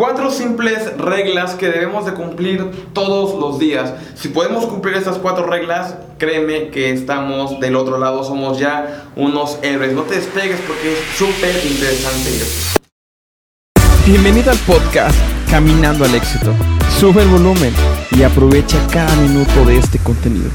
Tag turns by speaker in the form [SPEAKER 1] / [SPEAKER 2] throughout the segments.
[SPEAKER 1] Cuatro simples reglas que debemos de cumplir todos los días. Si podemos cumplir estas cuatro reglas, créeme que estamos del otro lado, somos ya unos héroes. No te despegues porque es súper interesante esto.
[SPEAKER 2] Bienvenido al podcast Caminando al Éxito. Sube el volumen y aprovecha cada minuto de este contenido.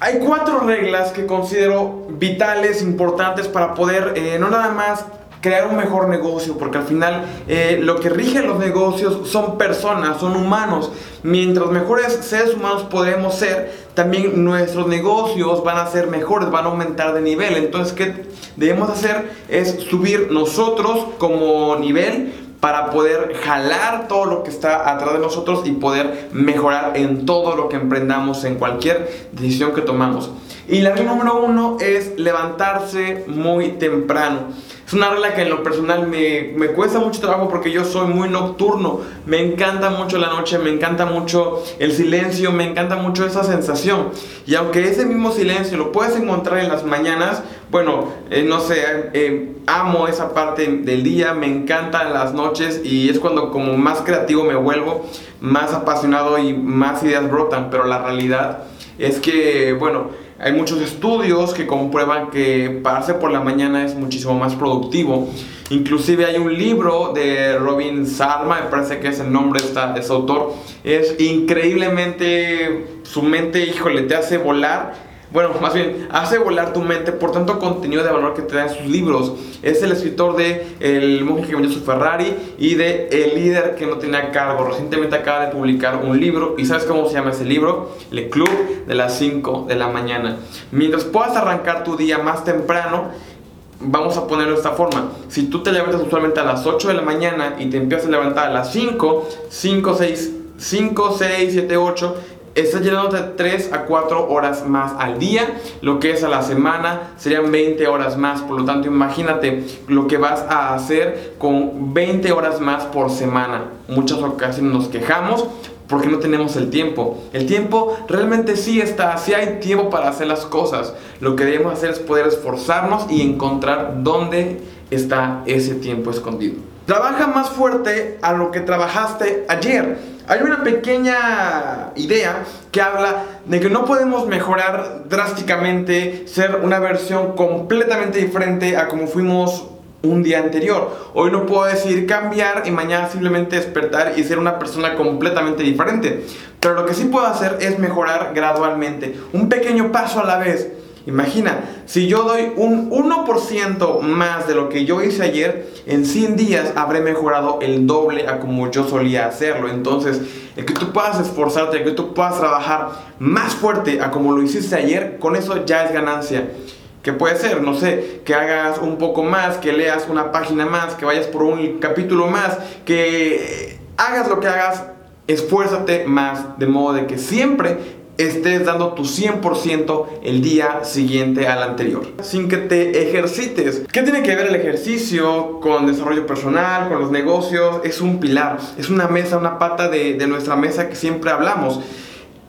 [SPEAKER 1] Hay cuatro reglas que considero vitales, importantes para poder eh, no nada más crear un mejor negocio, porque al final eh, lo que rige los negocios son personas, son humanos. Mientras mejores seres humanos podemos ser, también nuestros negocios van a ser mejores, van a aumentar de nivel. Entonces, ¿qué debemos hacer? Es subir nosotros como nivel para poder jalar todo lo que está atrás de nosotros y poder mejorar en todo lo que emprendamos, en cualquier decisión que tomamos. Y la regla número uno es levantarse muy temprano. Es una regla que en lo personal me, me, cuesta mucho trabajo porque yo soy muy nocturno. Me encanta mucho la noche, me encanta mucho el silencio, me encanta mucho esa sensación. Y aunque ese mismo silencio lo puedes encontrar en las mañanas, bueno, eh, no sé, eh, amo esa parte del día, me encantan las noches y es cuando como más creativo me vuelvo, más apasionado y más ideas brotan. Pero la realidad es que, bueno, hay muchos estudios que comprueban que pararse por la mañana es muchísimo más productivo. Inclusive hay un libro de Robin Sarma, me parece que es el nombre de ese autor. Es increíblemente, su mente, híjole, te hace volar bueno, más bien, hace volar tu mente por tanto contenido de valor que te dan sus libros. Es el escritor de El monje que vendió su Ferrari y de El líder que no tenía cargo. Recientemente acaba de publicar un libro. ¿Y sabes cómo se llama ese libro? El Club de las 5 de la mañana. Mientras puedas arrancar tu día más temprano, vamos a ponerlo de esta forma. Si tú te levantas usualmente a las 8 de la mañana y te empiezas a levantar a las 5, 5, 6, 5, 6, 7, 8, estás llenándote 3 a 4 horas más al día, lo que es a la semana serían 20 horas más, por lo tanto imagínate lo que vas a hacer con 20 horas más por semana. Muchas ocasiones nos quejamos porque no tenemos el tiempo. El tiempo realmente sí está, sí hay tiempo para hacer las cosas. Lo que debemos hacer es poder esforzarnos y encontrar dónde está ese tiempo escondido. Trabaja más fuerte a lo que trabajaste ayer. Hay una pequeña idea que habla de que no podemos mejorar drásticamente, ser una versión completamente diferente a como fuimos un día anterior. Hoy no puedo decir cambiar y mañana simplemente despertar y ser una persona completamente diferente. Pero lo que sí puedo hacer es mejorar gradualmente, un pequeño paso a la vez. Imagina, si yo doy un 1% más de lo que yo hice ayer, en 100 días habré mejorado el doble a como yo solía hacerlo. Entonces, el que tú puedas esforzarte, el que tú puedas trabajar más fuerte a como lo hiciste ayer, con eso ya es ganancia. Que puede ser, no sé, que hagas un poco más, que leas una página más, que vayas por un capítulo más, que hagas lo que hagas, esfuérzate más, de modo de que siempre estés dando tu 100% el día siguiente al anterior, sin que te ejercites. ¿Qué tiene que ver el ejercicio con desarrollo personal, con los negocios? Es un pilar, es una mesa, una pata de, nuestra mesa que siempre hablamos.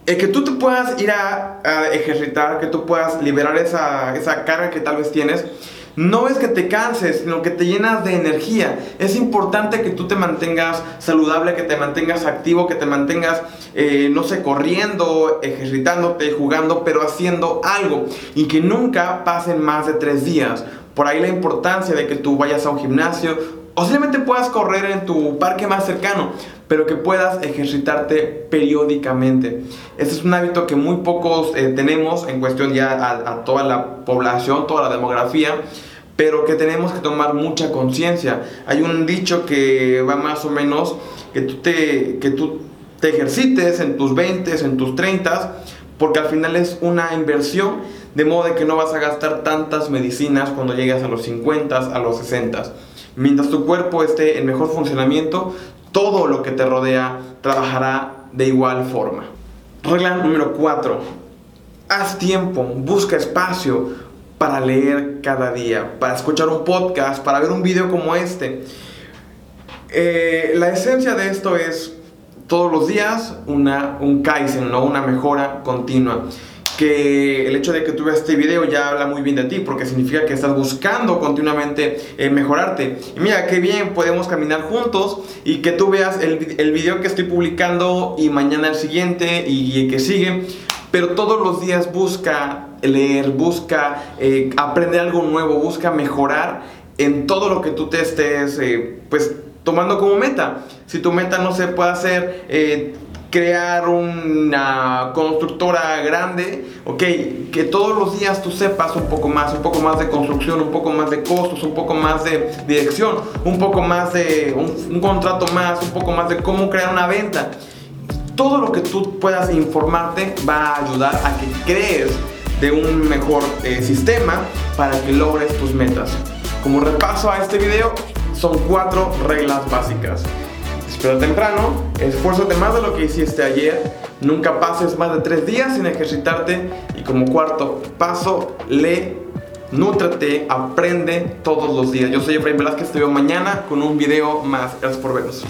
[SPEAKER 1] El que tú te puedas ir a, ejercitar, que tú puedas liberar esa, esa carga que tal vez tienes, no es que te canses, sino que te llenas de energía. Es importante que tú te mantengas saludable, que te mantengas activo, que te mantengas, eh, no sé, corriendo, ejercitándote, jugando, pero haciendo algo. Y que nunca pasen más de tres días. Por ahí la importancia de que tú vayas a un gimnasio o simplemente puedas correr en tu parque más cercano, pero que puedas ejercitarte periódicamente. Este es un hábito que muy pocos eh, tenemos en cuestión ya a, a toda la población, toda la demografía pero que tenemos que tomar mucha conciencia. Hay un dicho que va más o menos que tú te, que tú te ejercites en tus 20, en tus 30, porque al final es una inversión, de modo de que no vas a gastar tantas medicinas cuando llegues a los 50, a los 60. Mientras tu cuerpo esté en mejor funcionamiento, todo lo que te rodea trabajará de igual forma. Regla número 4. Haz tiempo, busca espacio, para leer cada día, para escuchar un podcast, para ver un video como este. Eh, la esencia de esto es todos los días una, un Kaizen, ¿no? una mejora continua. que el hecho de que tú veas este video ya habla muy bien de ti, porque significa que estás buscando continuamente eh, mejorarte. Y mira, qué bien, podemos caminar juntos y que tú veas el, el video que estoy publicando y mañana el siguiente y el que sigue. Pero todos los días busca leer, busca eh, aprender algo nuevo, busca mejorar en todo lo que tú te estés, eh, pues, tomando como meta. Si tu meta, no se puede hacer eh, crear una constructora grande, ok, que todos los días tú sepas un poco más, un poco más de construcción, un poco más de costos, un poco más de dirección, un poco más de un, contrato más, un poco más de cómo crear una venta. Todo lo que tú puedas informarte va a ayudar a que crees de un mejor eh, sistema para que logres tus metas. Como repaso a este video, son cuatro reglas básicas. Espera temprano, esfuérzate más de lo que hiciste ayer, nunca pases más de tres días sin ejercitarte y como cuarto paso, lee, nútrate, aprende todos los días. Yo soy Efraín Velázquez, te veo mañana con un video más. Gracias por vernos.